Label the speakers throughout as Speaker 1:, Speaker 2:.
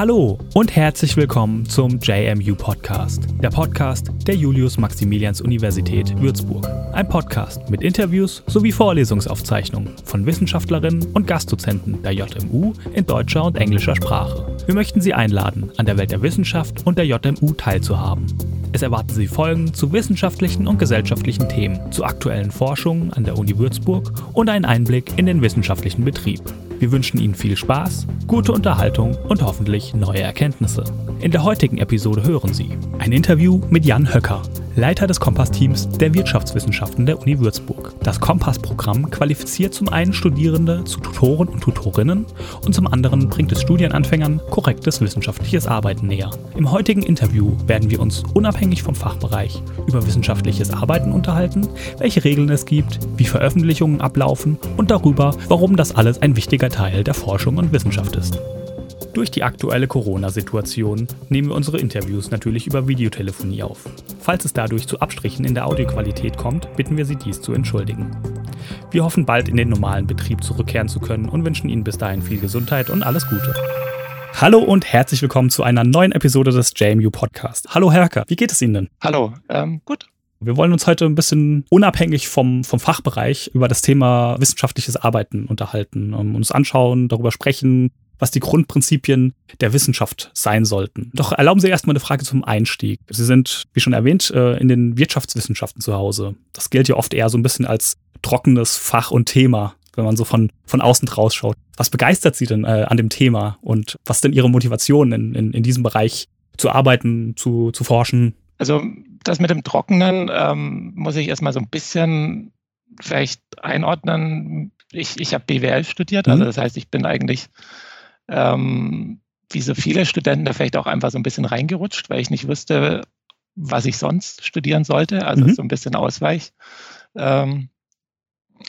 Speaker 1: Hallo und herzlich willkommen zum JMU Podcast, der Podcast der Julius-Maximilians-Universität Würzburg. Ein Podcast mit Interviews sowie Vorlesungsaufzeichnungen von Wissenschaftlerinnen und Gastdozenten der JMU in deutscher und englischer Sprache. Wir möchten Sie einladen, an der Welt der Wissenschaft und der JMU teilzuhaben. Es erwarten Sie Folgen zu wissenschaftlichen und gesellschaftlichen Themen, zu aktuellen Forschungen an der Uni Würzburg und einen Einblick in den wissenschaftlichen Betrieb. Wir wünschen Ihnen viel Spaß, gute Unterhaltung und hoffentlich neue Erkenntnisse. In der heutigen Episode hören Sie ein Interview mit Jan Höcker, Leiter des Kompass-Teams der Wirtschaftswissenschaften der Uni Würzburg. Das Kompass-Programm qualifiziert zum einen Studierende zu Tutoren und Tutorinnen und zum anderen bringt es Studienanfängern korrektes wissenschaftliches Arbeiten näher. Im heutigen Interview werden wir uns unabhängig vom Fachbereich über wissenschaftliches Arbeiten unterhalten, welche Regeln es gibt, wie Veröffentlichungen ablaufen und darüber, warum das alles ein wichtiger Teil der Forschung und Wissenschaft ist. Durch die aktuelle Corona-Situation nehmen wir unsere Interviews natürlich über Videotelefonie auf. Falls es dadurch zu Abstrichen in der Audioqualität kommt, bitten wir Sie dies zu entschuldigen. Wir hoffen bald in den normalen Betrieb zurückkehren zu können und wünschen Ihnen bis dahin viel Gesundheit und alles Gute. Hallo und herzlich willkommen zu einer neuen Episode des JMU Podcast. Hallo Herker, wie geht es Ihnen denn?
Speaker 2: Hallo, ähm, gut.
Speaker 1: Wir wollen uns heute ein bisschen unabhängig vom, vom Fachbereich über das Thema wissenschaftliches Arbeiten unterhalten, um uns anschauen, darüber sprechen, was die Grundprinzipien der Wissenschaft sein sollten. Doch erlauben Sie erstmal eine Frage zum Einstieg. Sie sind, wie schon erwähnt, äh, in den Wirtschaftswissenschaften zu Hause. Das gilt ja oft eher so ein bisschen als trockenes Fach und Thema, wenn man so von, von außen draus schaut. Was begeistert Sie denn äh, an dem Thema und was denn Ihre Motivation in, in, in diesem Bereich zu arbeiten, zu, zu forschen?
Speaker 2: Also das mit dem Trockenen ähm, muss ich erstmal so ein bisschen vielleicht einordnen. Ich, ich habe BWL studiert, also mhm. das heißt, ich bin eigentlich ähm, wie so viele Studenten da vielleicht auch einfach so ein bisschen reingerutscht, weil ich nicht wusste, was ich sonst studieren sollte. Also mhm. so ein bisschen Ausweich, ähm,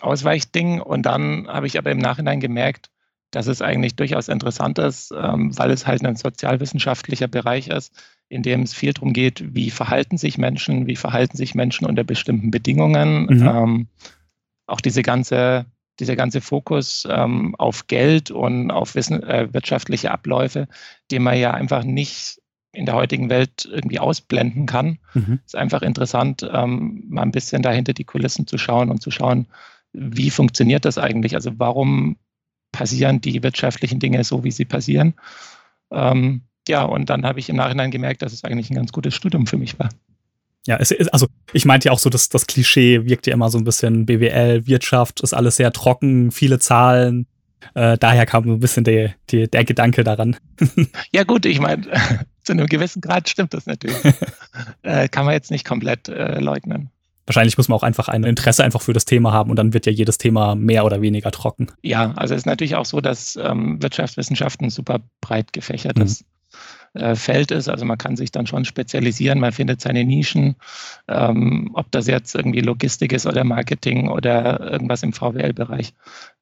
Speaker 2: Ausweichding. Und dann habe ich aber im Nachhinein gemerkt, dass es eigentlich durchaus interessant ist, ähm, weil es halt ein sozialwissenschaftlicher Bereich ist, in dem es viel darum geht, wie verhalten sich Menschen, wie verhalten sich Menschen unter bestimmten Bedingungen. Mhm. Ähm, auch diese ganze dieser ganze Fokus ähm, auf Geld und auf Wissen, äh, wirtschaftliche Abläufe, den man ja einfach nicht in der heutigen Welt irgendwie ausblenden kann. Mhm. ist einfach interessant, ähm, mal ein bisschen dahinter die Kulissen zu schauen und zu schauen, wie funktioniert das eigentlich? Also warum passieren die wirtschaftlichen Dinge so, wie sie passieren? Ähm, ja, und dann habe ich im Nachhinein gemerkt, dass es eigentlich ein ganz gutes Studium für mich war.
Speaker 1: Ja, es ist, also ich meinte ja auch so, dass das Klischee wirkt ja immer so ein bisschen BWL, Wirtschaft, ist alles sehr trocken, viele Zahlen. Äh, daher kam so ein bisschen der, der, der Gedanke daran.
Speaker 2: Ja, gut, ich meine, zu einem gewissen Grad stimmt das natürlich. äh, kann man jetzt nicht komplett äh, leugnen.
Speaker 1: Wahrscheinlich muss man auch einfach ein Interesse einfach für das Thema haben und dann wird ja jedes Thema mehr oder weniger trocken.
Speaker 2: Ja, also es ist natürlich auch so, dass ähm, Wirtschaftswissenschaften super breit gefächert mhm. ist. Äh, Feld ist. Also man kann sich dann schon spezialisieren, man findet seine Nischen, ähm, ob das jetzt irgendwie Logistik ist oder Marketing oder irgendwas im VWL-Bereich.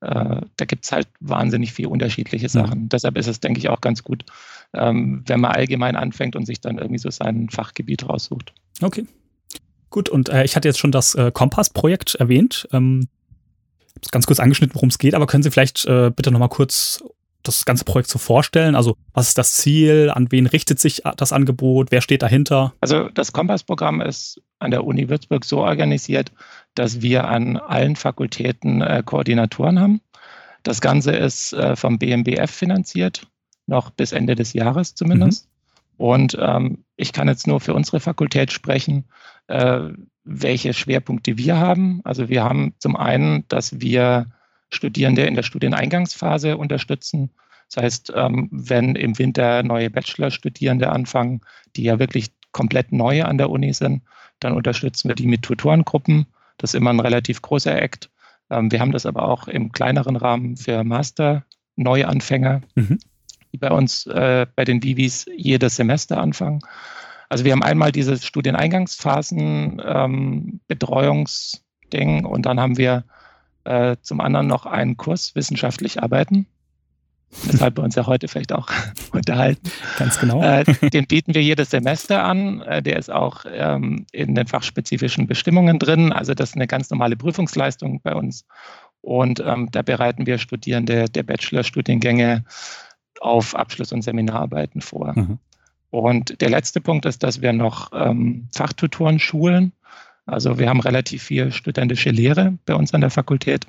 Speaker 2: Äh, da gibt es halt wahnsinnig viele unterschiedliche Sachen. Mhm. Deshalb ist es, denke ich, auch ganz gut, ähm, wenn man allgemein anfängt und sich dann irgendwie so sein Fachgebiet raussucht.
Speaker 1: Okay. Gut, und äh, ich hatte jetzt schon das äh, Kompass-Projekt erwähnt. Ähm, ganz kurz angeschnitten, worum es geht, aber können Sie vielleicht äh, bitte nochmal kurz das ganze Projekt so vorstellen? Also was ist das Ziel? An wen richtet sich das Angebot? Wer steht dahinter?
Speaker 2: Also das Kompass-Programm ist an der Uni Würzburg so organisiert, dass wir an allen Fakultäten äh, Koordinatoren haben. Das Ganze ist äh, vom BMBF finanziert, noch bis Ende des Jahres zumindest. Mhm. Und ähm, ich kann jetzt nur für unsere Fakultät sprechen, äh, welche Schwerpunkte wir haben. Also wir haben zum einen, dass wir Studierende in der Studieneingangsphase unterstützen. Das heißt, ähm, wenn im Winter neue Bachelorstudierende anfangen, die ja wirklich komplett neu an der Uni sind, dann unterstützen wir die mit Tutorengruppen. Das ist immer ein relativ großer Act. Ähm, wir haben das aber auch im kleineren Rahmen für Master-Neuanfänger, mhm. die bei uns äh, bei den Vivis jedes Semester anfangen. Also wir haben einmal dieses Studieneingangsphasen ähm, Betreuungsding und dann haben wir äh, zum anderen noch einen Kurs wissenschaftlich arbeiten, weshalb wir uns ja heute vielleicht auch unterhalten.
Speaker 1: Ganz genau.
Speaker 2: Äh, den bieten wir jedes Semester an. Äh, der ist auch ähm, in den fachspezifischen Bestimmungen drin. Also das ist eine ganz normale Prüfungsleistung bei uns. Und ähm, da bereiten wir Studierende der Bachelorstudiengänge auf Abschluss- und Seminararbeiten vor. Mhm. Und der letzte Punkt ist, dass wir noch ähm, Fachtutoren schulen. Also wir haben relativ viel studentische Lehre bei uns an der Fakultät.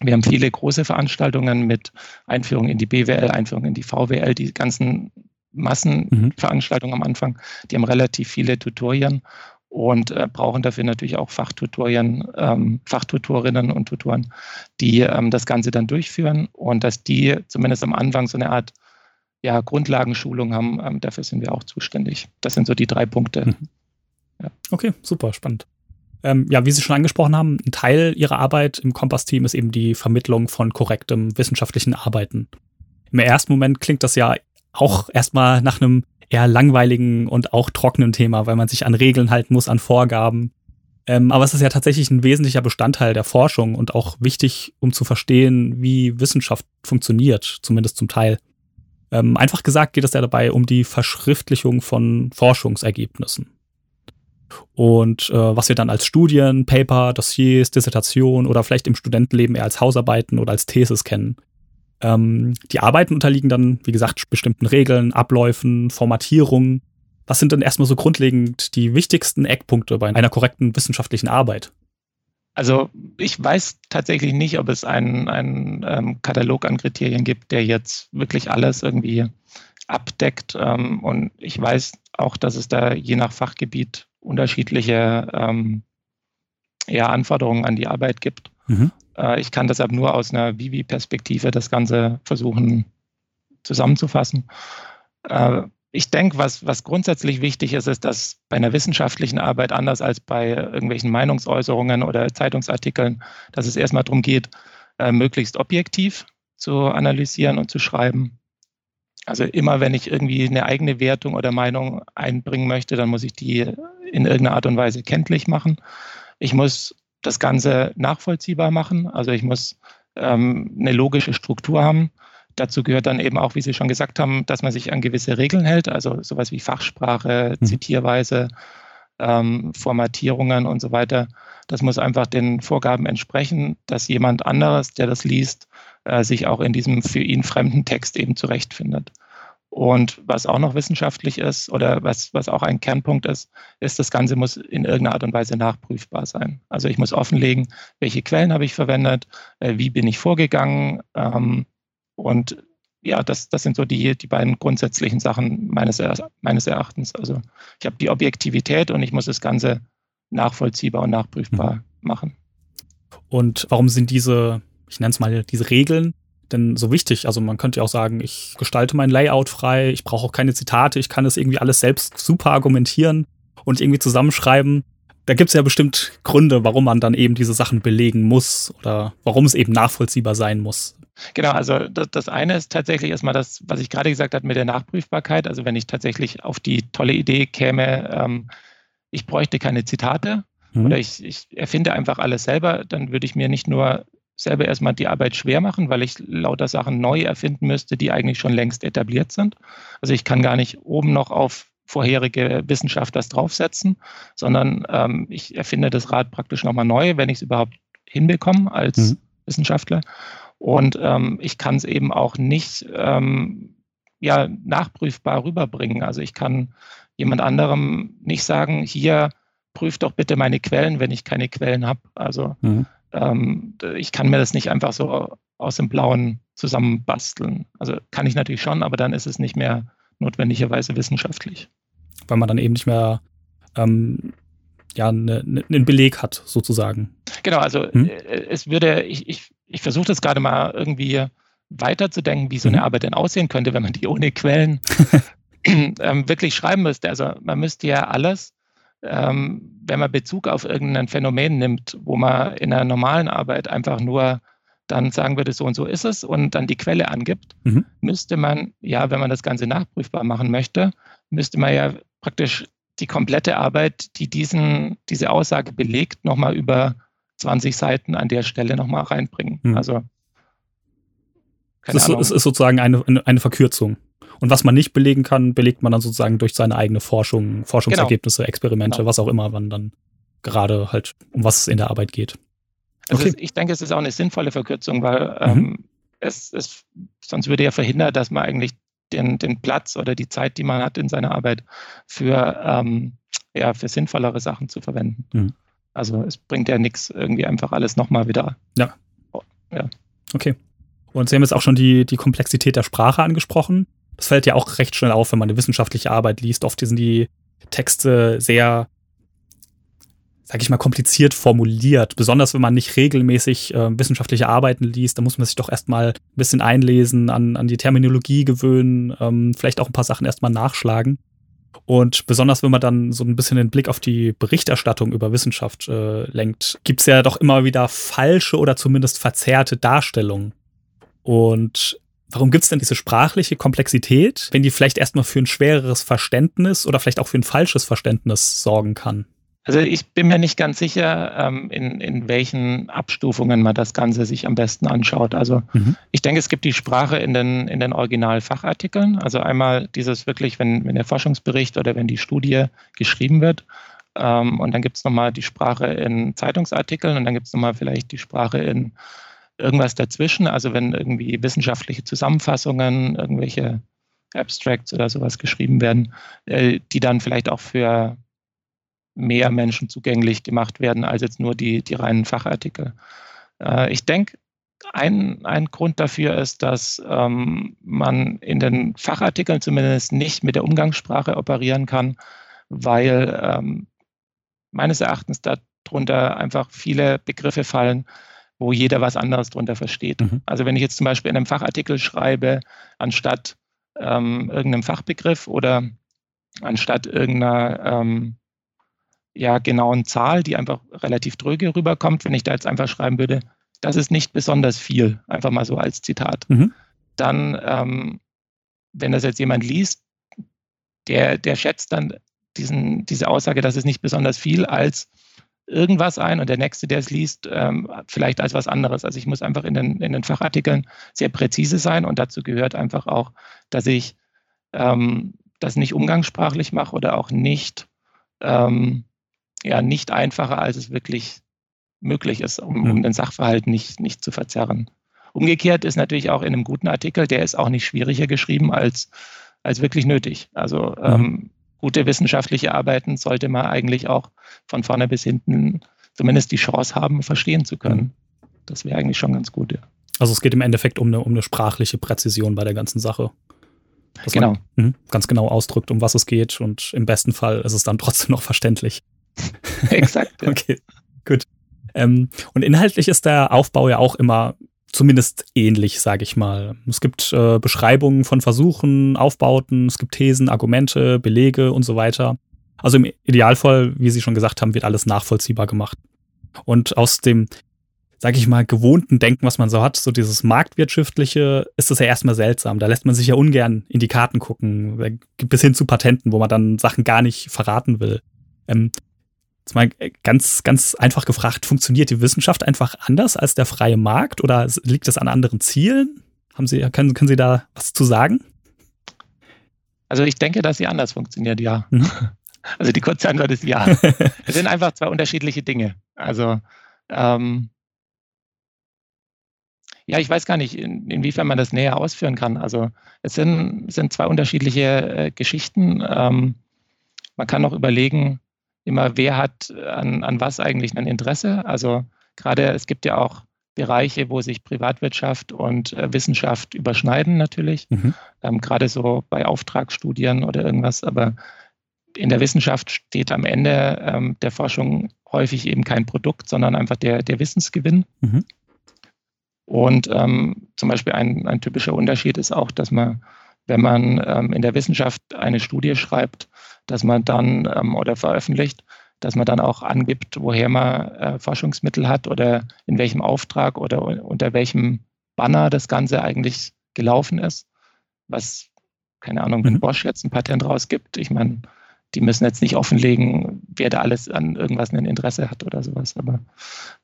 Speaker 2: Wir haben viele große Veranstaltungen mit Einführung in die BWL, Einführung in die VWL, die ganzen Massenveranstaltungen mhm. am Anfang. Die haben relativ viele Tutorien und äh, brauchen dafür natürlich auch Fachtutorien, ähm, Fachtutorinnen und Tutoren, die ähm, das Ganze dann durchführen und dass die zumindest am Anfang so eine Art ja, Grundlagenschulung haben. Ähm, dafür sind wir auch zuständig. Das sind so die drei Punkte. Mhm.
Speaker 1: Ja. Okay, super, spannend. Ähm, ja, wie Sie schon angesprochen haben, ein Teil Ihrer Arbeit im Kompass-Team ist eben die Vermittlung von korrektem wissenschaftlichen Arbeiten. Im ersten Moment klingt das ja auch erstmal nach einem eher langweiligen und auch trockenen Thema, weil man sich an Regeln halten muss, an Vorgaben. Ähm, aber es ist ja tatsächlich ein wesentlicher Bestandteil der Forschung und auch wichtig, um zu verstehen, wie Wissenschaft funktioniert, zumindest zum Teil. Ähm, einfach gesagt geht es ja dabei um die Verschriftlichung von Forschungsergebnissen. Und äh, was wir dann als Studien, Paper, Dossiers, Dissertation oder vielleicht im Studentenleben eher als Hausarbeiten oder als Thesis kennen. Ähm, die Arbeiten unterliegen dann, wie gesagt, bestimmten Regeln, Abläufen, Formatierungen. Was sind denn erstmal so grundlegend die wichtigsten Eckpunkte bei einer korrekten wissenschaftlichen Arbeit?
Speaker 2: Also ich weiß tatsächlich nicht, ob es einen, einen ähm, Katalog an Kriterien gibt, der jetzt wirklich alles irgendwie abdeckt. Ähm, und ich weiß auch, dass es da je nach Fachgebiet unterschiedliche ähm, ja, Anforderungen an die Arbeit gibt. Mhm. Äh, ich kann deshalb nur aus einer Vivi-Perspektive das Ganze versuchen zusammenzufassen. Äh, ich denke, was, was grundsätzlich wichtig ist, ist, dass bei einer wissenschaftlichen Arbeit anders als bei irgendwelchen Meinungsäußerungen oder Zeitungsartikeln, dass es erstmal darum geht, äh, möglichst objektiv zu analysieren und zu schreiben. Also immer, wenn ich irgendwie eine eigene Wertung oder Meinung einbringen möchte, dann muss ich die in irgendeiner Art und Weise kenntlich machen. Ich muss das Ganze nachvollziehbar machen. Also ich muss ähm, eine logische Struktur haben. Dazu gehört dann eben auch, wie Sie schon gesagt haben, dass man sich an gewisse Regeln hält, also sowas wie Fachsprache, mhm. Zitierweise, ähm, Formatierungen und so weiter. Das muss einfach den Vorgaben entsprechen, dass jemand anderes, der das liest, äh, sich auch in diesem für ihn fremden Text eben zurechtfindet. Und was auch noch wissenschaftlich ist oder was, was auch ein Kernpunkt ist, ist, das Ganze muss in irgendeiner Art und Weise nachprüfbar sein. Also ich muss offenlegen, welche Quellen habe ich verwendet, äh, wie bin ich vorgegangen. Ähm, und ja, das, das sind so die, die beiden grundsätzlichen Sachen meines, meines Erachtens. Also ich habe die Objektivität und ich muss das Ganze nachvollziehbar und nachprüfbar mhm. machen.
Speaker 1: Und warum sind diese, ich nenne es mal, diese Regeln denn so wichtig? Also man könnte ja auch sagen, ich gestalte mein Layout frei, ich brauche auch keine Zitate, ich kann das irgendwie alles selbst super argumentieren und irgendwie zusammenschreiben. Da gibt es ja bestimmt Gründe, warum man dann eben diese Sachen belegen muss oder warum es eben nachvollziehbar sein muss.
Speaker 2: Genau, also das, das eine ist tatsächlich erstmal das, was ich gerade gesagt habe mit der Nachprüfbarkeit. Also wenn ich tatsächlich auf die tolle Idee käme, ähm, ich bräuchte keine Zitate, mhm. oder ich, ich, erfinde einfach alles selber, dann würde ich mir nicht nur selber erstmal die Arbeit schwer machen, weil ich lauter Sachen neu erfinden müsste, die eigentlich schon längst etabliert sind. Also ich kann gar nicht oben noch auf vorherige Wissenschaft das draufsetzen, sondern ähm, ich erfinde das Rad praktisch nochmal neu, wenn ich es überhaupt hinbekomme als mhm. Wissenschaftler. Und ähm, ich kann es eben auch nicht ähm, ja, nachprüfbar rüberbringen. Also ich kann jemand anderem nicht sagen, hier prüf doch bitte meine Quellen, wenn ich keine Quellen habe. Also mhm ähm, ich kann mir das nicht einfach so aus dem Blauen zusammenbasteln. Also kann ich natürlich schon, aber dann ist es nicht mehr notwendigerweise wissenschaftlich.
Speaker 1: Weil man dann eben nicht mehr ähm, ja, ne, ne, einen Beleg hat, sozusagen.
Speaker 2: Genau, also hm? Äh, es würde, ich, ich, ich versuche das gerade mal irgendwie weiterzudenken, wie so eine mhm. Arbeit denn aussehen könnte, wenn man die ohne Quellen ähm, wirklich schreiben müsste. Also man müsste ja alles ähm, wenn man Bezug auf irgendein Phänomen nimmt, wo man in einer normalen Arbeit einfach nur dann sagen würde, so und so ist es und dann die Quelle angibt, mhm. müsste man ja, wenn man das Ganze nachprüfbar machen möchte, müsste man ja praktisch die komplette Arbeit, die diesen, diese Aussage belegt, nochmal über 20 Seiten an der Stelle nochmal reinbringen. Mhm. Also
Speaker 1: es ist, es ist, sozusagen eine, eine Verkürzung. Und was man nicht belegen kann, belegt man dann sozusagen durch seine eigene Forschung, Forschungsergebnisse, genau. Experimente, genau. was auch immer, wann dann gerade halt, um was es in der Arbeit geht.
Speaker 2: Also okay. ich denke, es ist auch eine sinnvolle Verkürzung, weil mhm. ähm, es, es, sonst würde ja verhindert, dass man eigentlich den, den Platz oder die Zeit, die man hat in seiner Arbeit, für, ähm, ja, für sinnvollere Sachen zu verwenden. Mhm. Also es bringt ja nichts, irgendwie einfach alles nochmal wieder.
Speaker 1: Ja. ja. Okay. Und Sie haben jetzt auch schon die, die Komplexität der Sprache angesprochen. Das fällt ja auch recht schnell auf, wenn man eine wissenschaftliche Arbeit liest. Oft sind die Texte sehr sag ich mal, kompliziert formuliert. Besonders wenn man nicht regelmäßig äh, wissenschaftliche Arbeiten liest, da muss man sich doch erstmal ein bisschen einlesen, an, an die Terminologie gewöhnen, ähm, vielleicht auch ein paar Sachen erstmal nachschlagen. Und besonders wenn man dann so ein bisschen den Blick auf die Berichterstattung über Wissenschaft äh, lenkt, gibt's ja doch immer wieder falsche oder zumindest verzerrte Darstellungen. Und warum gibt's denn diese sprachliche Komplexität, wenn die vielleicht erstmal für ein schwereres Verständnis oder vielleicht auch für ein falsches Verständnis sorgen kann?
Speaker 2: Also ich bin mir nicht ganz sicher, ähm, in, in welchen Abstufungen man das Ganze sich am besten anschaut. Also mhm. ich denke, es gibt die Sprache in den, in den Originalfachartikeln. Also einmal dieses wirklich, wenn, wenn der Forschungsbericht oder wenn die Studie geschrieben wird. Ähm, und dann gibt es nochmal die Sprache in Zeitungsartikeln und dann gibt es nochmal vielleicht die Sprache in irgendwas dazwischen. Also wenn irgendwie wissenschaftliche Zusammenfassungen, irgendwelche Abstracts oder sowas geschrieben werden, äh, die dann vielleicht auch für mehr Menschen zugänglich gemacht werden als jetzt nur die, die reinen Fachartikel. Äh, ich denke, ein, ein Grund dafür ist, dass ähm, man in den Fachartikeln zumindest nicht mit der Umgangssprache operieren kann, weil ähm, meines Erachtens darunter einfach viele Begriffe fallen, wo jeder was anderes darunter versteht. Mhm. Also wenn ich jetzt zum Beispiel in einem Fachartikel schreibe, anstatt ähm, irgendeinem Fachbegriff oder anstatt irgendeiner ähm, ja genauen Zahl, die einfach relativ dröge rüberkommt, wenn ich da jetzt einfach schreiben würde, das ist nicht besonders viel, einfach mal so als Zitat. Mhm. Dann, ähm, wenn das jetzt jemand liest, der, der schätzt dann diesen, diese Aussage, das ist nicht besonders viel, als irgendwas ein und der Nächste, der es liest, ähm, vielleicht als was anderes. Also ich muss einfach in den, in den Fachartikeln sehr präzise sein und dazu gehört einfach auch, dass ich ähm, das nicht umgangssprachlich mache oder auch nicht ähm, ja nicht einfacher, als es wirklich möglich ist, um, um den Sachverhalt nicht, nicht zu verzerren. Umgekehrt ist natürlich auch in einem guten Artikel, der ist auch nicht schwieriger geschrieben als, als wirklich nötig. Also mhm. ähm, gute wissenschaftliche Arbeiten sollte man eigentlich auch von vorne bis hinten zumindest die Chance haben, verstehen zu können. Mhm. Das wäre eigentlich schon ganz gut, ja.
Speaker 1: Also es geht im Endeffekt um eine, um eine sprachliche Präzision bei der ganzen Sache. Dass genau. Man, mh, ganz genau ausdrückt, um was es geht und im besten Fall ist es dann trotzdem noch verständlich.
Speaker 2: Exakt.
Speaker 1: Ja. Okay, gut. Ähm, und inhaltlich ist der Aufbau ja auch immer zumindest ähnlich, sage ich mal. Es gibt äh, Beschreibungen von Versuchen, Aufbauten, es gibt Thesen, Argumente, Belege und so weiter. Also im Idealfall, wie Sie schon gesagt haben, wird alles nachvollziehbar gemacht. Und aus dem, sage ich mal, gewohnten Denken, was man so hat, so dieses marktwirtschaftliche, ist das ja erstmal seltsam. Da lässt man sich ja ungern in die Karten gucken, bis hin zu Patenten, wo man dann Sachen gar nicht verraten will. Ähm, Jetzt mal ganz, ganz einfach gefragt, funktioniert die Wissenschaft einfach anders als der freie Markt oder liegt das an anderen Zielen? Haben Sie, können, können Sie da was zu sagen?
Speaker 2: Also ich denke, dass sie anders funktioniert, ja. Mhm. Also die kurze Antwort ist ja. es sind einfach zwei unterschiedliche Dinge. Also ähm, ja, ich weiß gar nicht, in, inwiefern man das näher ausführen kann. Also es sind, sind zwei unterschiedliche äh, Geschichten. Ähm, man kann auch überlegen, immer, wer hat an, an was eigentlich ein Interesse. Also gerade es gibt ja auch Bereiche, wo sich Privatwirtschaft und äh, Wissenschaft überschneiden natürlich, mhm. ähm, gerade so bei Auftragsstudien oder irgendwas. Aber in der Wissenschaft steht am Ende ähm, der Forschung häufig eben kein Produkt, sondern einfach der, der Wissensgewinn. Mhm. Und ähm, zum Beispiel ein, ein typischer Unterschied ist auch, dass man, wenn man ähm, in der Wissenschaft eine Studie schreibt, dass man dann ähm, oder veröffentlicht, dass man dann auch angibt, woher man äh, Forschungsmittel hat oder in welchem Auftrag oder unter welchem Banner das Ganze eigentlich gelaufen ist. Was, keine Ahnung, wenn mhm. Bosch jetzt ein Patent rausgibt, ich meine, die müssen jetzt nicht offenlegen, wer da alles an irgendwas ein Interesse hat oder sowas. Aber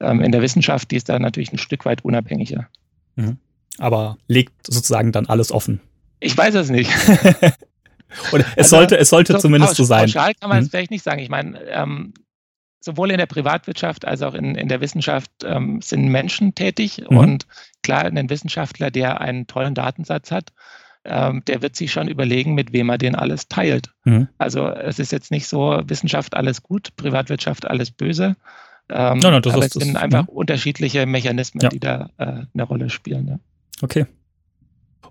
Speaker 2: ähm, in der Wissenschaft, die ist da natürlich ein Stück weit unabhängiger.
Speaker 1: Mhm. Aber legt sozusagen dann alles offen.
Speaker 2: Ich weiß es nicht.
Speaker 1: Oder es also, sollte, es sollte so zumindest so sein.
Speaker 2: Pauschal kann man es mhm. vielleicht nicht sagen. Ich meine, ähm, sowohl in der Privatwirtschaft als auch in, in der Wissenschaft ähm, sind Menschen tätig. Mhm. Und klar, ein Wissenschaftler, der einen tollen Datensatz hat, ähm, der wird sich schon überlegen, mit wem er den alles teilt. Mhm. Also es ist jetzt nicht so, Wissenschaft alles gut, Privatwirtschaft alles böse. Ähm, no, no, aber es sind einfach ja. unterschiedliche Mechanismen, ja. die da äh, eine Rolle spielen. Ja.
Speaker 1: Okay.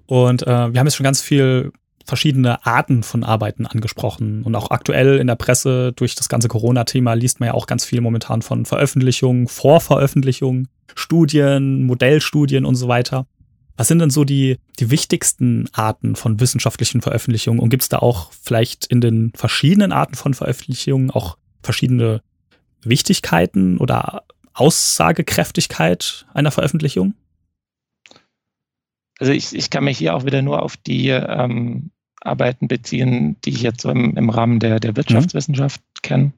Speaker 1: Und äh, wir haben jetzt schon ganz viel verschiedene Arten von Arbeiten angesprochen. Und auch aktuell in der Presse durch das ganze Corona-Thema liest man ja auch ganz viel momentan von Veröffentlichungen, Vorveröffentlichungen, Studien, Modellstudien und so weiter. Was sind denn so die, die wichtigsten Arten von wissenschaftlichen Veröffentlichungen? Und gibt es da auch vielleicht in den verschiedenen Arten von Veröffentlichungen auch verschiedene Wichtigkeiten oder Aussagekräftigkeit einer Veröffentlichung?
Speaker 2: Also ich, ich kann mich hier auch wieder nur auf die ähm, Arbeiten beziehen, die ich jetzt so im, im Rahmen der, der Wirtschaftswissenschaft mhm. kenne,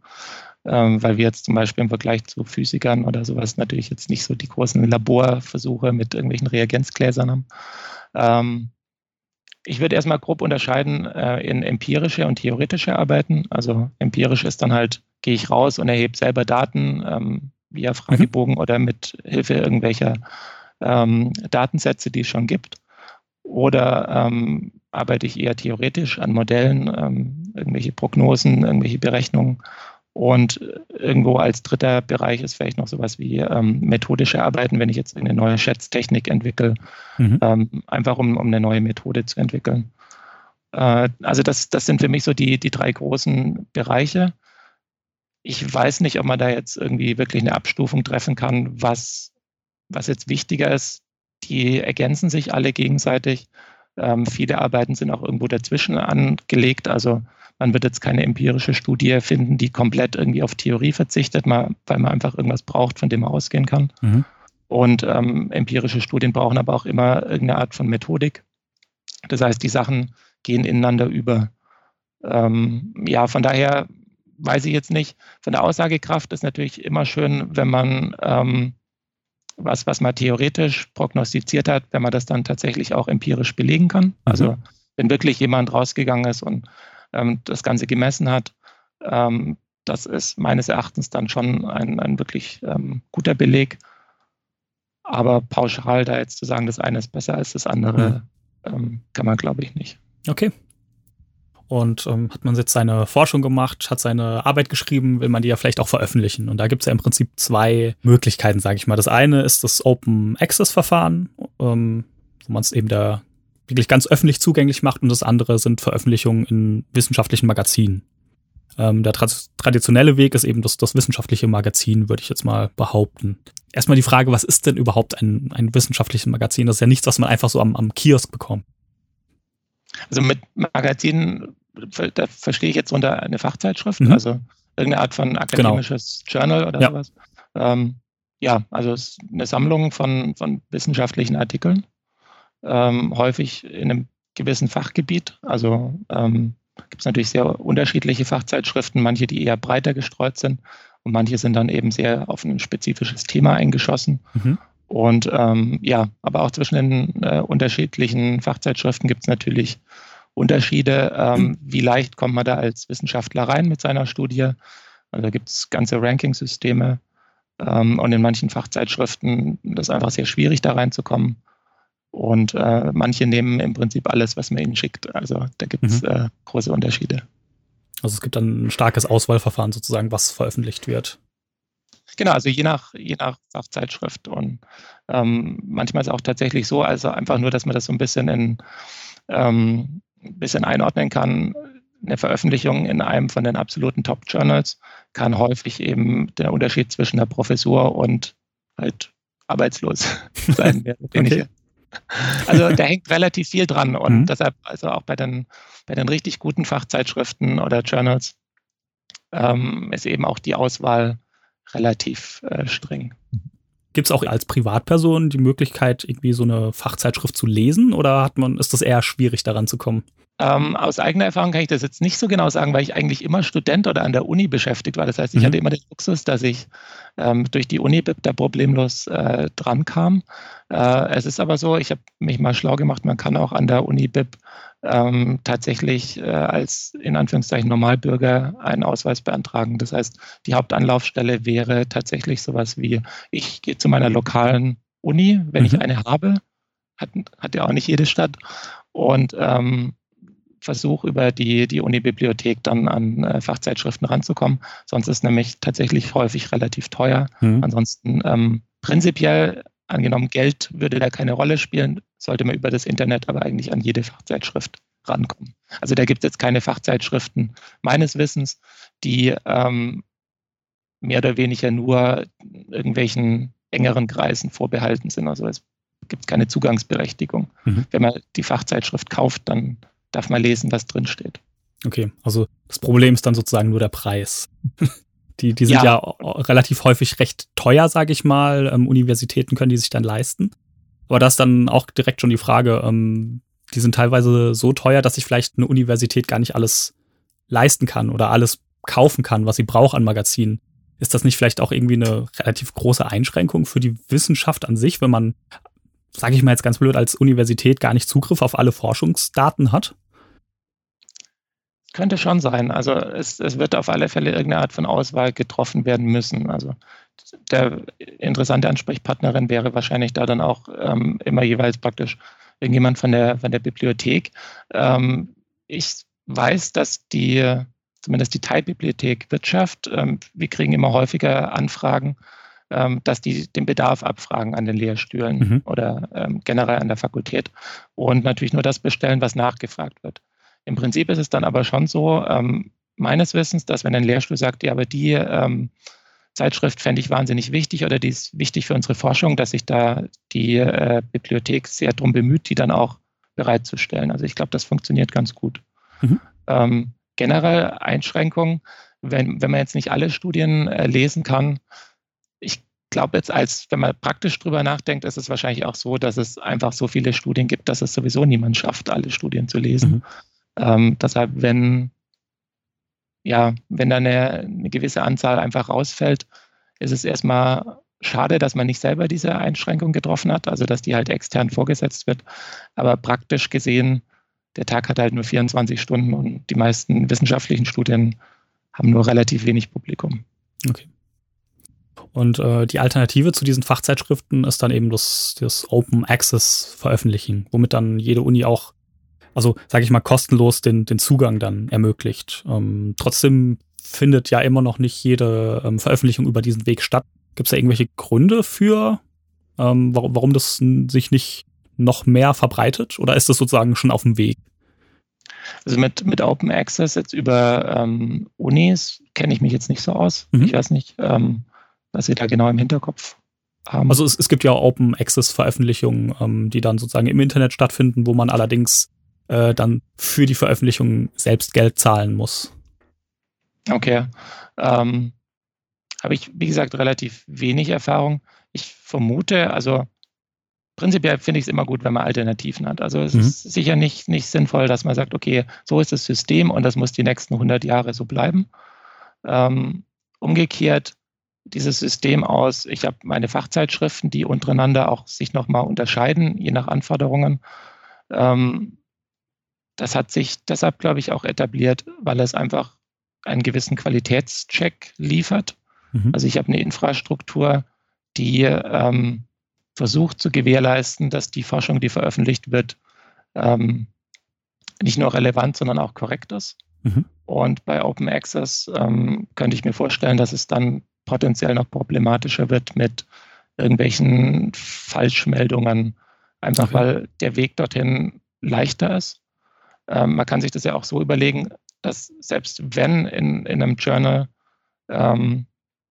Speaker 2: ähm, weil wir jetzt zum Beispiel im Vergleich zu Physikern oder sowas natürlich jetzt nicht so die großen Laborversuche mit irgendwelchen Reagenzgläsern haben. Ähm, ich würde erstmal grob unterscheiden äh, in empirische und theoretische Arbeiten. Also empirisch ist dann halt, gehe ich raus und erhebe selber Daten ähm, via. Fragebogen mhm. oder mit Hilfe irgendwelcher ähm, Datensätze, die es schon gibt? Oder ähm, arbeite ich eher theoretisch an Modellen, ähm, irgendwelche Prognosen, irgendwelche Berechnungen? Und irgendwo als dritter Bereich ist vielleicht noch sowas wie ähm, methodische Arbeiten, wenn ich jetzt eine neue Schätztechnik entwickle, mhm. ähm, einfach um, um eine neue Methode zu entwickeln. Äh, also das, das sind für mich so die, die drei großen Bereiche. Ich weiß nicht, ob man da jetzt irgendwie wirklich eine Abstufung treffen kann, was was jetzt wichtiger ist, die ergänzen sich alle gegenseitig. Ähm, viele Arbeiten sind auch irgendwo dazwischen angelegt. Also man wird jetzt keine empirische Studie finden, die komplett irgendwie auf Theorie verzichtet, mal, weil man einfach irgendwas braucht, von dem man ausgehen kann. Mhm. Und ähm, empirische Studien brauchen aber auch immer irgendeine Art von Methodik. Das heißt, die Sachen gehen ineinander über. Ähm, ja, von daher weiß ich jetzt nicht. Von der Aussagekraft ist natürlich immer schön, wenn man ähm, was, was man theoretisch prognostiziert hat, wenn man das dann tatsächlich auch empirisch belegen kann. Mhm. Also wenn wirklich jemand rausgegangen ist und ähm, das Ganze gemessen hat, ähm, das ist meines Erachtens dann schon ein, ein wirklich ähm, guter Beleg. Aber pauschal da jetzt zu sagen, das eine ist besser als das andere, mhm. kann man, glaube ich, nicht.
Speaker 1: Okay, und ähm, hat man jetzt seine Forschung gemacht, hat seine Arbeit geschrieben, will man die ja vielleicht auch veröffentlichen. Und da gibt es ja im Prinzip zwei Möglichkeiten, sage ich mal. Das eine ist das Open Access Verfahren, ähm, wo man es eben da wirklich ganz öffentlich zugänglich macht. Und das andere sind Veröffentlichungen in wissenschaftlichen Magazinen. Ähm, der tra traditionelle Weg ist eben das, das wissenschaftliche Magazin, würde ich jetzt mal behaupten. Erstmal die Frage, was ist denn überhaupt ein, ein wissenschaftliches Magazin? Das ist ja nichts, was man einfach so am, am Kiosk bekommt.
Speaker 2: Also mit Magazinen da verstehe ich jetzt unter eine Fachzeitschrift, mhm. also irgendeine Art von akademisches genau. Journal oder ja. sowas. Ähm, ja, also es ist eine Sammlung von, von wissenschaftlichen Artikeln, ähm, häufig in einem gewissen Fachgebiet. Also ähm, gibt es natürlich sehr unterschiedliche Fachzeitschriften, manche, die eher breiter gestreut sind und manche sind dann eben sehr auf ein spezifisches Thema eingeschossen. Mhm. Und ähm, ja, aber auch zwischen den äh, unterschiedlichen Fachzeitschriften gibt es natürlich Unterschiede. Ähm, wie leicht kommt man da als Wissenschaftler rein mit seiner Studie? Also da gibt es ganze Ranking-Systeme ähm, und in manchen Fachzeitschriften ist es einfach sehr schwierig, da reinzukommen. Und äh, manche nehmen im Prinzip alles, was man ihnen schickt. Also da gibt es mhm. äh, große Unterschiede.
Speaker 1: Also es gibt dann ein starkes Auswahlverfahren sozusagen, was veröffentlicht wird.
Speaker 2: Genau, also je nach, je nach Fachzeitschrift. Und ähm, manchmal ist es auch tatsächlich so, also einfach nur, dass man das so ein bisschen in ähm, ein bisschen einordnen kann, eine Veröffentlichung in einem von den absoluten Top-Journals kann häufig eben der Unterschied zwischen der Professur und halt arbeitslos sein. okay. Also da hängt relativ viel dran und mhm. deshalb also auch bei den, bei den richtig guten Fachzeitschriften oder Journals ähm, ist eben auch die Auswahl relativ äh, streng.
Speaker 1: Gibt es auch als Privatperson die Möglichkeit, irgendwie so eine Fachzeitschrift zu lesen oder hat man, ist das eher schwierig, daran zu kommen?
Speaker 2: Ähm, aus eigener Erfahrung kann ich das jetzt nicht so genau sagen, weil ich eigentlich immer Student oder an der Uni beschäftigt war. Das heißt, ich mhm. hatte immer den Luxus, dass ich ähm, durch die Uni-Bib da problemlos äh, dran kam. Äh, es ist aber so, ich habe mich mal schlau gemacht, man kann auch an der Uni-Bib ähm, tatsächlich äh, als in Anführungszeichen Normalbürger einen Ausweis beantragen. Das heißt, die Hauptanlaufstelle wäre tatsächlich sowas wie, ich gehe zu meiner lokalen Uni, wenn mhm. ich eine habe, hat, hat ja auch nicht jede Stadt, und ähm, versuche über die, die Uni-Bibliothek dann an äh, Fachzeitschriften ranzukommen. Sonst ist nämlich tatsächlich häufig relativ teuer. Mhm. Ansonsten ähm, prinzipiell angenommen, Geld würde da keine Rolle spielen, sollte man über das Internet aber eigentlich an jede Fachzeitschrift rankommen. Also da gibt es jetzt keine Fachzeitschriften meines Wissens, die ähm, mehr oder weniger nur irgendwelchen engeren Kreisen vorbehalten sind. Also es gibt keine Zugangsberechtigung. Mhm. Wenn man die Fachzeitschrift kauft, dann darf man lesen, was drin steht.
Speaker 1: Okay, also das Problem ist dann sozusagen nur der Preis. Die, die sind ja. ja relativ häufig recht teuer, sage ich mal. Ähm, Universitäten können die sich dann leisten. Aber da ist dann auch direkt schon die Frage, ähm, die sind teilweise so teuer, dass sich vielleicht eine Universität gar nicht alles leisten kann oder alles kaufen kann, was sie braucht an Magazinen. Ist das nicht vielleicht auch irgendwie eine relativ große Einschränkung für die Wissenschaft an sich, wenn man, sage ich mal jetzt ganz blöd, als Universität gar nicht Zugriff auf alle Forschungsdaten hat?
Speaker 2: Könnte schon sein. Also es, es wird auf alle Fälle irgendeine Art von Auswahl getroffen werden müssen. Also der interessante Ansprechpartnerin wäre wahrscheinlich da dann auch ähm, immer jeweils praktisch irgendjemand von der, von der Bibliothek. Ähm, ich weiß, dass die, zumindest die Teilbibliothek Wirtschaft, ähm, wir kriegen immer häufiger Anfragen, ähm, dass die den Bedarf abfragen an den Lehrstühlen mhm. oder ähm, generell an der Fakultät und natürlich nur das bestellen, was nachgefragt wird. Im Prinzip ist es dann aber schon so, ähm, meines Wissens, dass wenn ein Lehrstuhl sagt, ja, aber die ähm, Zeitschrift fände ich wahnsinnig wichtig oder die ist wichtig für unsere Forschung, dass sich da die äh, Bibliothek sehr darum bemüht, die dann auch bereitzustellen. Also ich glaube, das funktioniert ganz gut. Mhm. Ähm, generell Einschränkungen, wenn, wenn man jetzt nicht alle Studien äh, lesen kann, ich glaube jetzt, als wenn man praktisch drüber nachdenkt, ist es wahrscheinlich auch so, dass es einfach so viele Studien gibt, dass es sowieso niemand schafft, alle Studien zu lesen. Mhm. Ähm, deshalb, wenn, ja, wenn da eine, eine gewisse Anzahl einfach rausfällt, ist es erstmal schade, dass man nicht selber diese Einschränkung getroffen hat, also dass die halt extern vorgesetzt wird. Aber praktisch gesehen, der Tag hat halt nur 24 Stunden und die meisten wissenschaftlichen Studien haben nur relativ wenig Publikum.
Speaker 1: Okay. Und äh, die Alternative zu diesen Fachzeitschriften ist dann eben das, das Open Access Veröffentlichen, womit dann jede Uni auch also sage ich mal, kostenlos den, den Zugang dann ermöglicht. Ähm, trotzdem findet ja immer noch nicht jede ähm, Veröffentlichung über diesen Weg statt. Gibt es da irgendwelche Gründe für, ähm, warum, warum das sich nicht noch mehr verbreitet? Oder ist das sozusagen schon auf dem Weg?
Speaker 2: Also mit, mit Open Access jetzt über ähm, Unis kenne ich mich jetzt nicht so aus. Mhm. Ich weiß nicht, ähm, was Sie da genau im Hinterkopf haben.
Speaker 1: Also es, es gibt ja Open Access Veröffentlichungen, ähm, die dann sozusagen im Internet stattfinden, wo man allerdings äh, dann für die Veröffentlichung selbst Geld zahlen muss.
Speaker 2: Okay. Ähm, Habe ich, wie gesagt, relativ wenig Erfahrung. Ich vermute, also prinzipiell finde ich es immer gut, wenn man Alternativen hat. Also es mhm. ist sicher nicht, nicht sinnvoll, dass man sagt, okay, so ist das System und das muss die nächsten 100 Jahre so bleiben. Ähm, umgekehrt, dieses System aus, ich habe meine Fachzeitschriften, die untereinander auch sich nochmal unterscheiden, je nach Anforderungen. Ähm, das hat sich deshalb, glaube ich, auch etabliert, weil es einfach einen gewissen Qualitätscheck liefert. Mhm. Also ich habe eine Infrastruktur, die ähm, versucht zu gewährleisten, dass die Forschung, die veröffentlicht wird, ähm, nicht nur relevant, sondern auch korrekt ist. Mhm. Und bei Open Access ähm, könnte ich mir vorstellen, dass es dann potenziell noch problematischer wird mit irgendwelchen Falschmeldungen, einfach okay. weil der Weg dorthin leichter ist ähm, man kann sich das ja auch so überlegen, dass selbst wenn in, in einem Journal, ähm,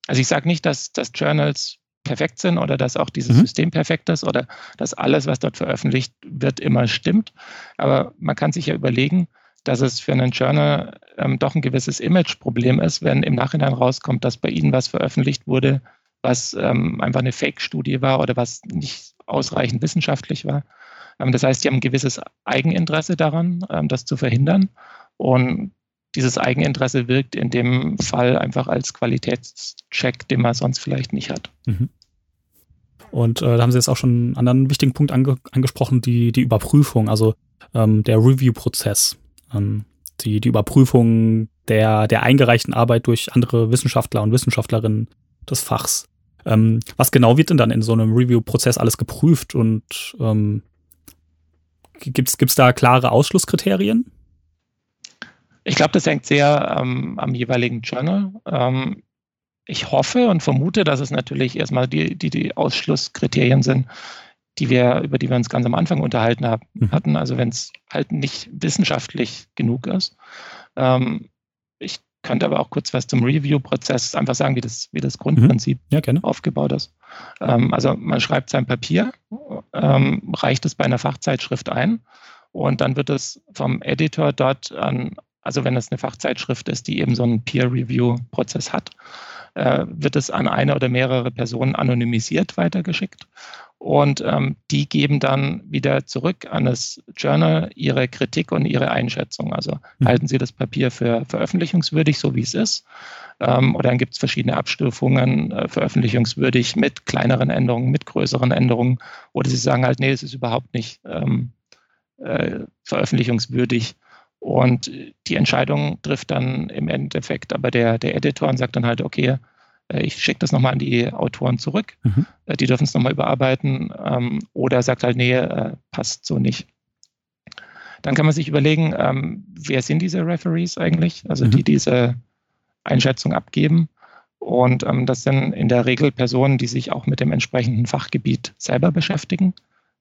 Speaker 2: also ich sage nicht, dass, dass Journals perfekt sind oder dass auch dieses mhm. System perfekt ist oder dass alles, was dort veröffentlicht wird, immer stimmt. Aber man kann sich ja überlegen, dass es für einen Journal ähm, doch ein gewisses Imageproblem ist, wenn im Nachhinein rauskommt, dass bei Ihnen was veröffentlicht wurde, was ähm, einfach eine Fake-Studie war oder was nicht ausreichend wissenschaftlich war. Ähm, das heißt, die haben ein gewisses Eigeninteresse daran, ähm, das zu verhindern. Und dieses Eigeninteresse wirkt in dem Fall einfach als Qualitätscheck, den man sonst vielleicht nicht hat. Mhm.
Speaker 1: Und äh, da haben Sie jetzt auch schon einen anderen wichtigen Punkt ange angesprochen, die, die Überprüfung. Also ähm, der Review-Prozess, ähm, die, die Überprüfung der, der eingereichten Arbeit durch andere Wissenschaftler und Wissenschaftlerinnen des Fachs. Ähm, was genau wird denn dann in so einem Review-Prozess alles geprüft und ähm, gibt es da klare Ausschlusskriterien?
Speaker 2: Ich glaube, das hängt sehr ähm, am jeweiligen Journal. Ähm, ich hoffe und vermute, dass es natürlich erstmal die, die, die Ausschlusskriterien sind, die wir, über die wir uns ganz am Anfang unterhalten haben, mhm. hatten. Also wenn es halt nicht wissenschaftlich genug ist. Ähm, könnte aber auch kurz was zum Review-Prozess einfach sagen, wie das, wie das Grundprinzip mhm. ja, aufgebaut ist. Ähm, also man schreibt sein Papier, ähm, reicht es bei einer Fachzeitschrift ein und dann wird es vom Editor dort an, also wenn es eine Fachzeitschrift ist, die eben so einen Peer-Review-Prozess hat, äh, wird es an eine oder mehrere Personen anonymisiert weitergeschickt. Und ähm, die geben dann wieder zurück an das Journal ihre Kritik und ihre Einschätzung. Also mhm. halten sie das Papier für veröffentlichungswürdig, so wie es ist. Ähm, oder dann gibt es verschiedene Abstufungen, äh, veröffentlichungswürdig mit kleineren Änderungen, mit größeren Änderungen. Oder sie sagen halt, nee, es ist überhaupt nicht ähm, äh, veröffentlichungswürdig. Und die Entscheidung trifft dann im Endeffekt aber der, der Editor und sagt dann halt, okay, ich schicke das nochmal an die Autoren zurück, mhm. Äh, die dürfen es nochmal überarbeiten ähm, oder sagt halt, nee, äh, passt so nicht. Dann kann man sich überlegen, ähm, wer sind diese Referees eigentlich, also mhm. die diese Einschätzung abgeben. Und ähm, das sind in der Regel Personen, die sich auch mit dem entsprechenden Fachgebiet selber beschäftigen.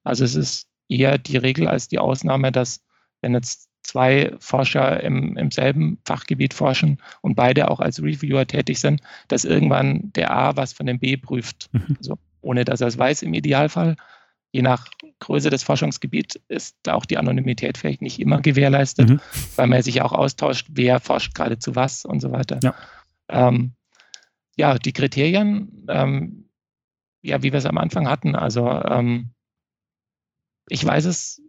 Speaker 2: Also es ist eher die Regel als die Ausnahme, dass wenn jetzt zwei Forscher im, im selben Fachgebiet forschen und beide auch als Reviewer tätig sind, dass irgendwann der A was von dem B prüft. Mhm. Also ohne dass er es weiß im Idealfall. Je nach Größe des Forschungsgebiets ist auch die Anonymität vielleicht nicht immer gewährleistet, mhm. weil man sich auch austauscht, wer forscht gerade zu was und so weiter. Ja, ähm, ja die Kriterien, ähm, ja, wie wir es am Anfang hatten, also ähm, ich weiß es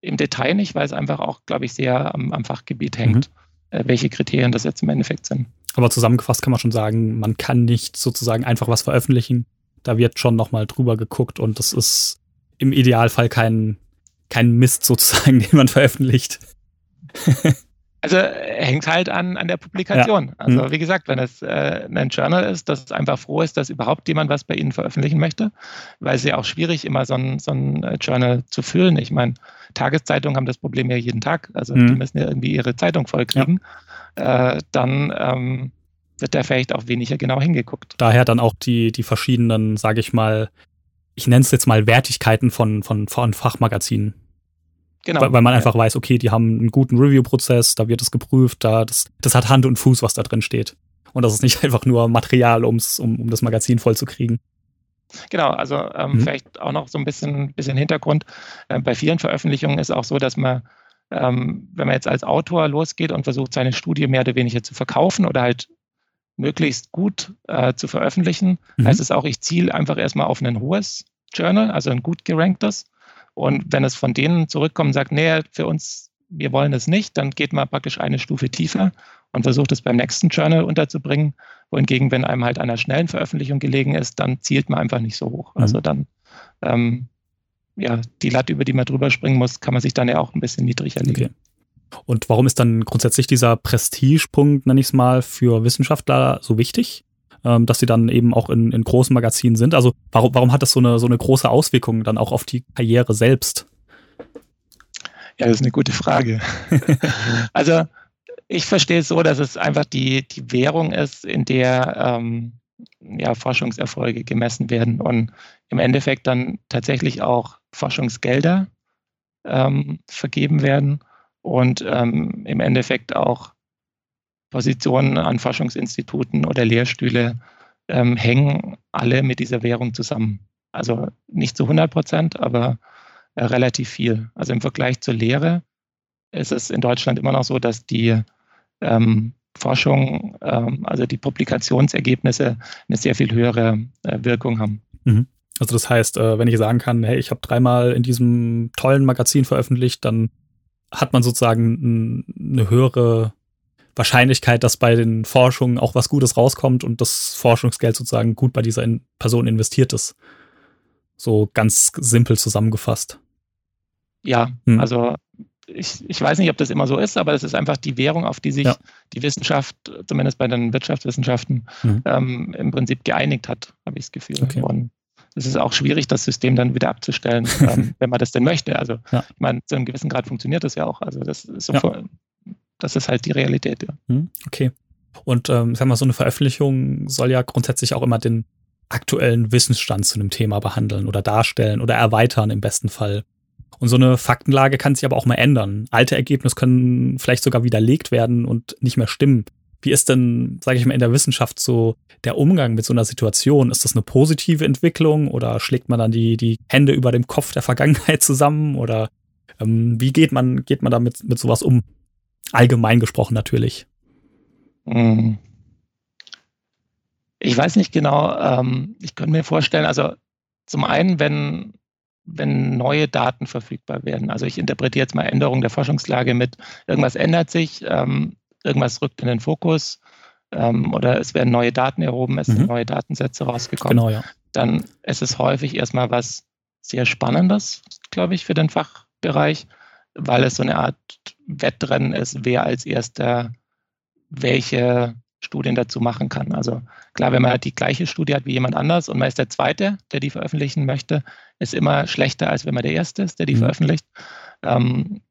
Speaker 2: im Detail nicht, weil es einfach auch, glaube ich, sehr am, am Fachgebiet hängt, mhm. äh, welche Kriterien das jetzt im Endeffekt sind.
Speaker 1: Aber zusammengefasst kann man schon sagen, man kann nicht sozusagen einfach was veröffentlichen. Da wird schon nochmal drüber geguckt und das ist im Idealfall kein, kein Mist sozusagen, den man veröffentlicht.
Speaker 2: Also äh, hängt halt an, an der Publikation. Ja. Also mhm. wie gesagt, wenn es äh, ein Journal ist, das einfach froh ist, dass überhaupt jemand was bei Ihnen veröffentlichen möchte, weil es ja auch schwierig immer so ein, so ein äh, Journal zu füllen. Ich meine, Tageszeitungen haben das Problem ja jeden Tag. Also mhm. die müssen ja irgendwie ihre Zeitung vollkriegen. Ja. Äh, dann ähm, wird da vielleicht auch weniger genau hingeguckt.
Speaker 1: Daher dann auch die, die verschiedenen, sage ich mal, ich nenne es jetzt mal Wertigkeiten von, von, von Fachmagazinen. Genau. Weil, weil man einfach weiß, okay, die haben einen guten Review-Prozess, da wird es geprüft, da das, das hat Hand und Fuß, was da drin steht. Und das ist nicht einfach nur Material, um's, um, um das Magazin voll zu kriegen.
Speaker 2: Genau, also ähm, mhm. vielleicht auch noch so ein bisschen, bisschen Hintergrund. Äh, bei vielen Veröffentlichungen ist auch so, dass man, ähm, wenn man jetzt als Autor losgeht und versucht, seine Studie mehr oder weniger zu verkaufen oder halt möglichst gut äh, zu veröffentlichen, mhm. heißt es auch, ich ziele einfach erstmal auf ein hohes Journal, also ein gut geranktes und wenn es von denen zurückkommt und sagt, nee, für uns, wir wollen es nicht, dann geht man praktisch eine Stufe tiefer und versucht es beim nächsten Journal unterzubringen. Wohingegen, wenn einem halt einer schnellen Veröffentlichung gelegen ist, dann zielt man einfach nicht so hoch. Mhm. Also dann, ähm, ja, die Latte, über die man drüber springen muss, kann man sich dann ja auch ein bisschen niedriger legen.
Speaker 1: Okay. Und warum ist dann grundsätzlich dieser Prestigepunkt, nenne ich es mal, für Wissenschaftler so wichtig? Ähm, dass sie dann eben auch in, in großen Magazinen sind. Also warum, warum hat das so eine, so eine große Auswirkung dann auch auf die Karriere selbst?
Speaker 2: Ja, das ist eine gute Frage. also ich verstehe es so, dass es einfach die, die Währung ist, in der ähm, ja, Forschungserfolge gemessen werden und im Endeffekt dann tatsächlich auch Forschungsgelder ähm, vergeben werden und ähm, im Endeffekt auch Positionen an Forschungsinstituten oder Lehrstühle ähm, hängen alle mit dieser Währung zusammen. Also nicht zu 100 Prozent, aber äh, relativ viel. Also im Vergleich zur Lehre ist es in Deutschland immer noch so, dass die ähm, Forschung, ähm, also die Publikationsergebnisse eine sehr viel höhere äh, Wirkung haben.
Speaker 1: Mhm. Also das heißt, äh, wenn ich sagen kann, hey, ich habe dreimal in diesem tollen Magazin veröffentlicht, dann hat man sozusagen eine höhere Wahrscheinlichkeit, dass bei den Forschungen auch was Gutes rauskommt und das Forschungsgeld sozusagen gut bei dieser Person investiert ist. So ganz simpel zusammengefasst.
Speaker 2: ja, hm. also ich, ich weiß nicht, ob das immer so ist, aber das ist einfach die Währung, auf die sich ja. die Wissenschaft, zumindest bei den Wirtschaftswissenschaften, mhm. ähm, im Prinzip geeinigt hat, habe ich das Gefühl. Okay. Und es ist auch schwierig, das System dann wieder abzustellen, ähm, wenn man das denn möchte. Also ja. ich meine, zu einem gewissen Grad funktioniert das ja auch. Also das ist, so ja. Das ist halt die Realität. Ja.
Speaker 1: Mhm. Okay. Und ähm, sag mal, so eine Veröffentlichung soll ja grundsätzlich auch immer den aktuellen Wissensstand zu einem Thema behandeln oder darstellen oder erweitern im besten Fall. Und so eine Faktenlage kann sich aber auch mal ändern. Alte Ergebnisse können vielleicht sogar widerlegt werden und nicht mehr stimmen. Wie ist denn, sage ich mal, in der Wissenschaft so der Umgang mit so einer Situation? Ist das eine positive Entwicklung oder schlägt man dann die, die Hände über dem Kopf der Vergangenheit zusammen? Oder ähm, wie geht man, geht man damit mit sowas um? Allgemein gesprochen natürlich. Hm.
Speaker 2: Ich weiß nicht genau. Ähm, ich könnte mir vorstellen, also zum einen, wenn wenn neue Daten verfügbar werden. Also ich interpretiere jetzt mal Änderung der Forschungslage mit, irgendwas ändert sich, ähm, irgendwas rückt in den Fokus ähm, oder es werden neue Daten erhoben, es mhm. sind neue Datensätze rausgekommen. Genau, ja. Dann ist es häufig erstmal was sehr Spannendes, glaube ich, für den Fachbereich, weil es so eine Art Wettrennen ist, wer als erster welche Studien dazu machen kann. Also klar, wenn man halt die gleiche Studie hat wie jemand anders und man ist der Zweite, der die veröffentlichen möchte, ist immer schlechter, als wenn man der Erste ist, der die mhm. veröffentlicht. Ähm,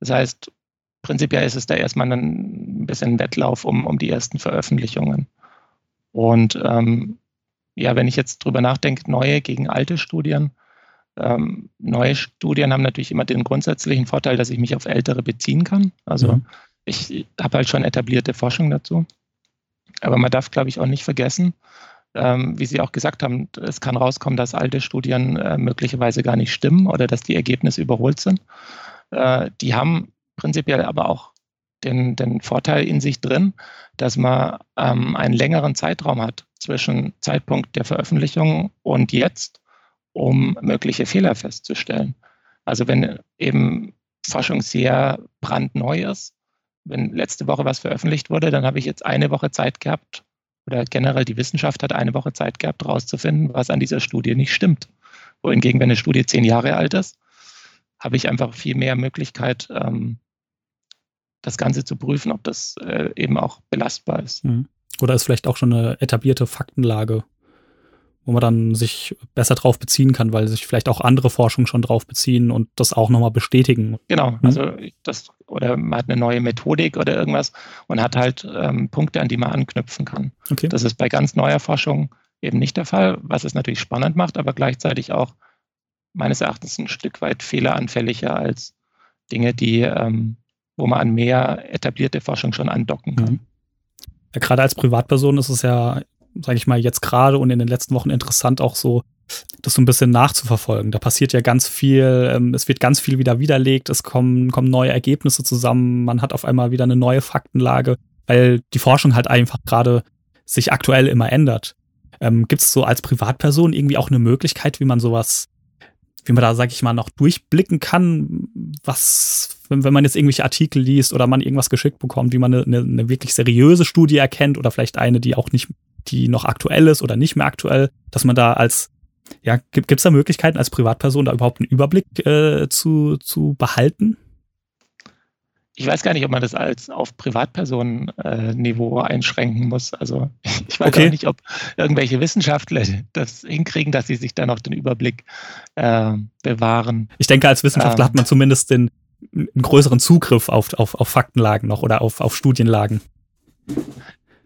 Speaker 2: das heißt, prinzipiell ist es da erstmal ein bisschen Wettlauf um, um die ersten Veröffentlichungen. Und ähm, ja, wenn ich jetzt drüber nachdenke, neue gegen alte Studien, ähm, neue Studien haben natürlich immer den grundsätzlichen Vorteil, dass ich mich auf ältere beziehen kann. Also mhm. ich habe halt schon etablierte Forschung dazu. Aber man darf, glaube ich, auch nicht vergessen, ähm, wie Sie auch gesagt haben, es kann rauskommen, dass alte Studien äh, möglicherweise gar nicht stimmen oder dass die Ergebnisse überholt sind. Äh, die haben prinzipiell aber auch den, den Vorteil in sich drin, dass man ähm, einen längeren Zeitraum hat zwischen Zeitpunkt der Veröffentlichung und jetzt, um mögliche Fehler festzustellen. Also wenn eben Forschung sehr brandneu ist, wenn letzte Woche was veröffentlicht wurde, dann habe ich jetzt eine Woche Zeit gehabt, oder generell die Wissenschaft hat eine Woche Zeit gehabt, herauszufinden, was an dieser Studie nicht stimmt. Wohingegen, wenn eine Studie zehn Jahre alt ist, habe ich einfach viel mehr Möglichkeit, ähm, das Ganze zu prüfen, ob das äh, eben auch belastbar ist. Mhm.
Speaker 1: Oder ist vielleicht auch schon eine etablierte Faktenlage, wo man dann sich besser drauf beziehen kann, weil sich vielleicht auch andere Forschungen schon drauf beziehen und das auch nochmal bestätigen.
Speaker 2: Genau, mhm. also das, oder man hat eine neue Methodik oder irgendwas und hat halt ähm, Punkte, an die man anknüpfen kann. Okay. Das ist bei ganz neuer Forschung eben nicht der Fall, was es natürlich spannend macht, aber gleichzeitig auch meines Erachtens ein Stück weit fehleranfälliger als Dinge, die, ähm, wo man an mehr etablierte Forschung schon andocken kann. Mhm.
Speaker 1: Ja, gerade als Privatperson ist es ja sage ich mal, jetzt gerade und in den letzten Wochen interessant, auch so das so ein bisschen nachzuverfolgen. Da passiert ja ganz viel, ähm, es wird ganz viel wieder widerlegt, es kommen, kommen neue Ergebnisse zusammen, man hat auf einmal wieder eine neue Faktenlage, weil die Forschung halt einfach gerade sich aktuell immer ändert. Ähm, Gibt es so als Privatperson irgendwie auch eine Möglichkeit, wie man sowas, wie man da, sag ich mal, noch durchblicken kann, was, wenn, wenn man jetzt irgendwelche Artikel liest oder man irgendwas geschickt bekommt, wie man eine, eine, eine wirklich seriöse Studie erkennt oder vielleicht eine, die auch nicht die noch aktuell ist oder nicht mehr aktuell, dass man da als, ja, gibt es da Möglichkeiten als Privatperson da überhaupt einen Überblick äh, zu, zu behalten?
Speaker 2: Ich weiß gar nicht, ob man das als auf Privatpersonenniveau äh, einschränken muss. Also ich weiß okay. auch nicht, ob irgendwelche Wissenschaftler das hinkriegen, dass sie sich da noch den Überblick äh, bewahren.
Speaker 1: Ich denke, als Wissenschaftler ähm, hat man zumindest den einen größeren Zugriff auf, auf, auf Faktenlagen noch oder auf, auf Studienlagen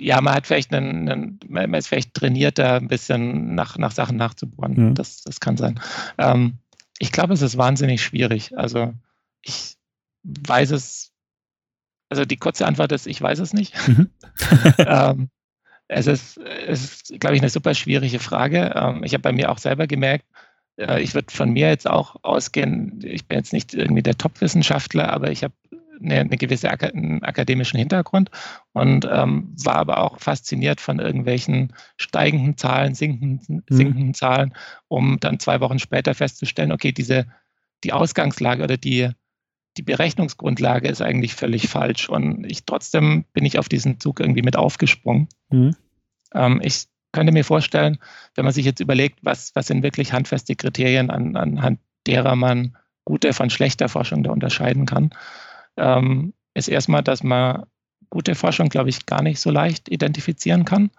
Speaker 2: ja, man hat vielleicht einen, einen, man ist vielleicht trainiert, da ein bisschen nach, nach Sachen nachzubohren. Mhm. Das, das kann sein. Ähm, ich glaube, es ist wahnsinnig schwierig. Also ich weiß es, also die kurze Antwort ist, ich weiß es nicht. Mhm. ähm, es ist, es ist, glaube ich, eine super schwierige Frage. Ähm, ich habe bei mir auch selber gemerkt, äh, ich würde von mir jetzt auch ausgehen, ich bin jetzt nicht irgendwie der Top-Wissenschaftler, aber ich habe eine, eine gewisse einen akademischen Hintergrund und ähm, war aber auch fasziniert von irgendwelchen steigenden Zahlen, sinkenden, mhm. sinkenden mhm. Zahlen, um dann zwei Wochen später festzustellen, okay, diese, die Ausgangslage oder die, die Berechnungsgrundlage ist eigentlich völlig falsch. Und ich trotzdem bin ich auf diesen Zug irgendwie mit aufgesprungen. Mhm. Ähm, ich könnte mir vorstellen, wenn man sich jetzt überlegt, was, was sind wirklich handfeste Kriterien, an, anhand derer man gute von schlechter Forschung da unterscheiden kann, ähm, ist erstmal, dass man gute Forschung, glaube ich, gar nicht so leicht identifizieren kann.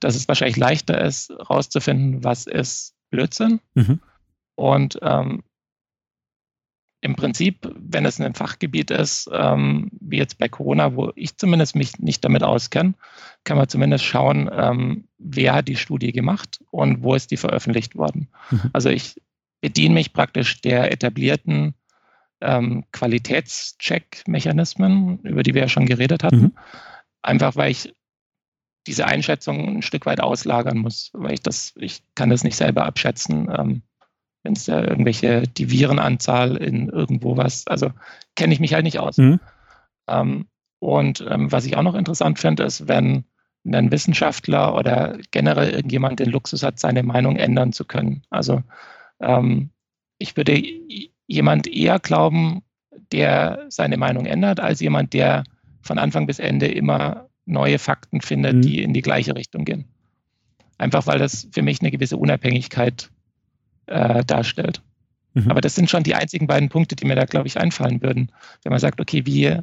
Speaker 2: Dass es wahrscheinlich leichter ist, herauszufinden, was ist Blödsinn. Mhm. Und ähm, im Prinzip, wenn es ein Fachgebiet ist, ähm, wie jetzt bei Corona, wo ich zumindest mich nicht damit auskenne, kann man zumindest schauen, ähm, wer hat die Studie gemacht und wo ist die veröffentlicht worden. Mhm. Also ich bediene mich praktisch der etablierten ähm, Qualitätscheck-Mechanismen, über die wir ja schon geredet hatten. Mhm. Einfach weil ich diese Einschätzung ein Stück weit auslagern muss, weil ich das, ich kann das nicht selber abschätzen, ähm, wenn es da irgendwelche, die Virenanzahl in irgendwo was, also kenne ich mich halt nicht aus. Mhm. Ähm, und ähm, was ich auch noch interessant finde, ist, wenn ein Wissenschaftler oder generell irgendjemand den Luxus hat, seine Meinung ändern zu können. Also ähm, ich würde jemand eher glauben, der seine Meinung ändert, als jemand, der von Anfang bis Ende immer neue Fakten findet, mhm. die in die gleiche Richtung gehen. Einfach weil das für mich eine gewisse Unabhängigkeit äh, darstellt. Mhm. Aber das sind schon die einzigen beiden Punkte, die mir da, glaube ich, einfallen würden, wenn man sagt, okay, wie,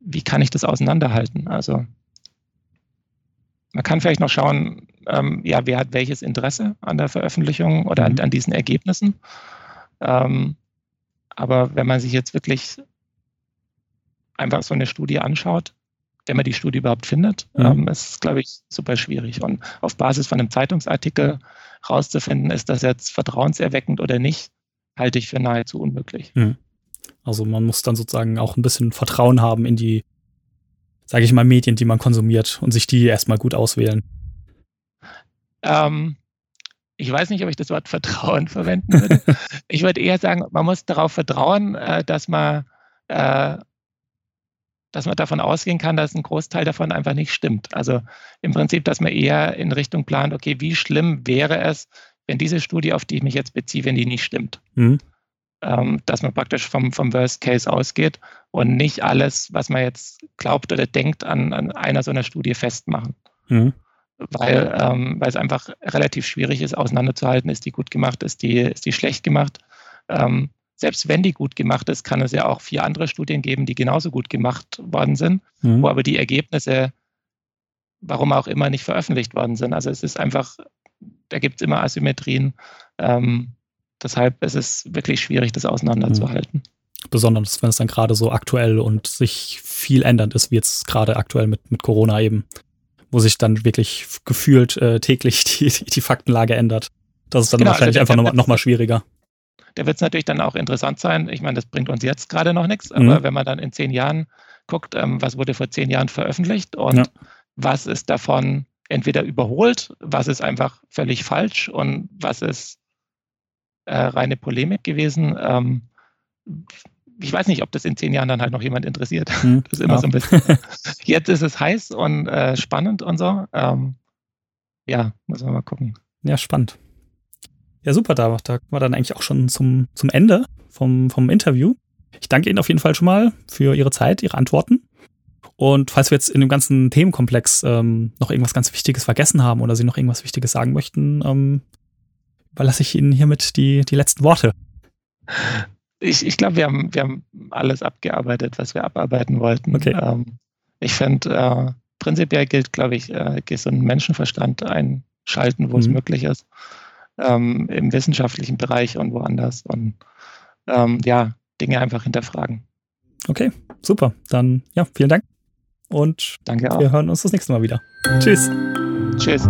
Speaker 2: wie kann ich das auseinanderhalten? Also man kann vielleicht noch schauen, ähm, ja, wer hat welches Interesse an der Veröffentlichung oder mhm. an, an, diesen Ergebnissen. Ähm, aber wenn man sich jetzt wirklich einfach so eine Studie anschaut, wenn man die Studie überhaupt findet, mhm. ähm, ist, glaube ich, super schwierig. Und auf Basis von einem Zeitungsartikel rauszufinden, ist das jetzt vertrauenserweckend oder nicht, halte ich für nahezu unmöglich. Mhm.
Speaker 1: Also man muss dann sozusagen auch ein bisschen Vertrauen haben in die, sage ich mal, Medien, die man konsumiert und sich die erstmal gut auswählen.
Speaker 2: Ähm, ich weiß nicht, ob ich das Wort Vertrauen verwenden würde. ich würde eher sagen, man muss darauf vertrauen, äh, dass man, äh, dass man davon ausgehen kann, dass ein Großteil davon einfach nicht stimmt. Also im Prinzip, dass man eher in Richtung plant, okay, wie schlimm wäre es, wenn diese Studie, auf die ich mich jetzt beziehe, wenn die nicht stimmt. Mhm. Ähm, dass man praktisch vom, vom Worst Case ausgeht und nicht alles, was man jetzt glaubt oder denkt, an, an einer so einer Studie festmachen. Mhm weil, ähm, weil es einfach relativ schwierig ist, auseinanderzuhalten, ist die gut gemacht, ist die, ist die schlecht gemacht. Ähm, selbst wenn die gut gemacht ist, kann es ja auch vier andere Studien geben, die genauso gut gemacht worden sind, mhm. wo aber die Ergebnisse, warum auch immer, nicht veröffentlicht worden sind. Also es ist einfach, da gibt es immer Asymmetrien. Ähm, deshalb ist es wirklich schwierig, das auseinanderzuhalten.
Speaker 1: Mhm. Besonders, wenn es dann gerade so aktuell und sich viel ändert ist, wie jetzt gerade aktuell mit, mit Corona eben wo sich dann wirklich gefühlt äh, täglich die, die Faktenlage ändert. Das ist dann genau, also wahrscheinlich also einfach nochmal noch schwieriger.
Speaker 2: Da wird es natürlich dann auch interessant sein. Ich meine, das bringt uns jetzt gerade noch nichts, aber mhm. wenn man dann in zehn Jahren guckt, ähm, was wurde vor zehn Jahren veröffentlicht und ja. was ist davon entweder überholt, was ist einfach völlig falsch und was ist äh, reine Polemik gewesen. Ähm, ich weiß nicht, ob das in zehn Jahren dann halt noch jemand interessiert. Hm, das ist immer ja. so ein bisschen. Jetzt ist es heiß und äh, spannend und so. Ähm, ja, müssen wir mal gucken.
Speaker 1: Ja, spannend. Ja, super, da, da war dann eigentlich auch schon zum, zum Ende vom, vom Interview. Ich danke Ihnen auf jeden Fall schon mal für Ihre Zeit, Ihre Antworten. Und falls wir jetzt in dem ganzen Themenkomplex ähm, noch irgendwas ganz Wichtiges vergessen haben oder Sie noch irgendwas Wichtiges sagen möchten, ähm, überlasse ich Ihnen hiermit die, die letzten Worte
Speaker 2: ich, ich glaube, wir haben, wir haben alles abgearbeitet, was wir abarbeiten wollten. Okay. Ähm, ich finde, äh, prinzipiell gilt, glaube ich, äh, gesunden Menschenverstand einschalten, wo mhm. es möglich ist, ähm, im wissenschaftlichen Bereich und woanders. Und ähm, ja, Dinge einfach hinterfragen.
Speaker 1: Okay, super. Dann ja, vielen Dank. Und
Speaker 2: Danke
Speaker 1: auch. wir hören uns das nächste Mal wieder. Tschüss.
Speaker 2: Tschüss.